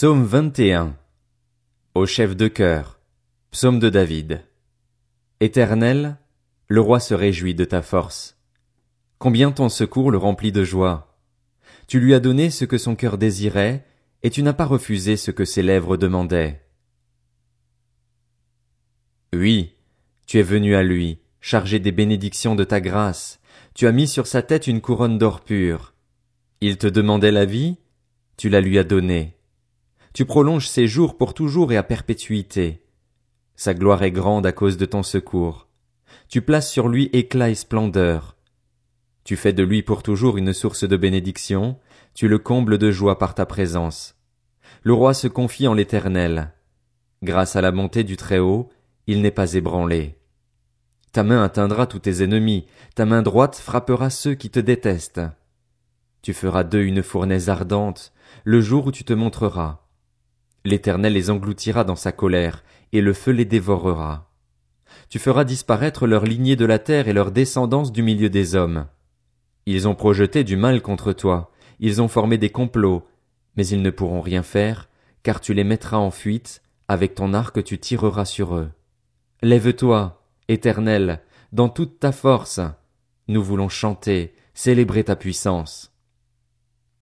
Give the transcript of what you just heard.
Psaume 21. Au chef de chœur. Psaume de David. Éternel, le roi se réjouit de ta force. Combien ton secours le remplit de joie. Tu lui as donné ce que son cœur désirait, et tu n'as pas refusé ce que ses lèvres demandaient. Oui, tu es venu à lui, chargé des bénédictions de ta grâce, tu as mis sur sa tête une couronne d'or pur. Il te demandait la vie, tu la lui as donnée. Tu prolonges ses jours pour toujours et à perpétuité. Sa gloire est grande à cause de ton secours. Tu places sur lui éclat et splendeur. Tu fais de lui pour toujours une source de bénédiction, tu le combles de joie par ta présence. Le roi se confie en l'éternel. Grâce à la bonté du Très-Haut, il n'est pas ébranlé. Ta main atteindra tous tes ennemis, ta main droite frappera ceux qui te détestent. Tu feras d'eux une fournaise ardente, le jour où tu te montreras. L'Éternel les engloutira dans sa colère, et le feu les dévorera. Tu feras disparaître leur lignée de la terre et leur descendance du milieu des hommes. Ils ont projeté du mal contre toi, ils ont formé des complots, mais ils ne pourront rien faire, car tu les mettras en fuite, avec ton arc tu tireras sur eux. Lève-toi, Éternel, dans toute ta force. Nous voulons chanter, célébrer ta puissance.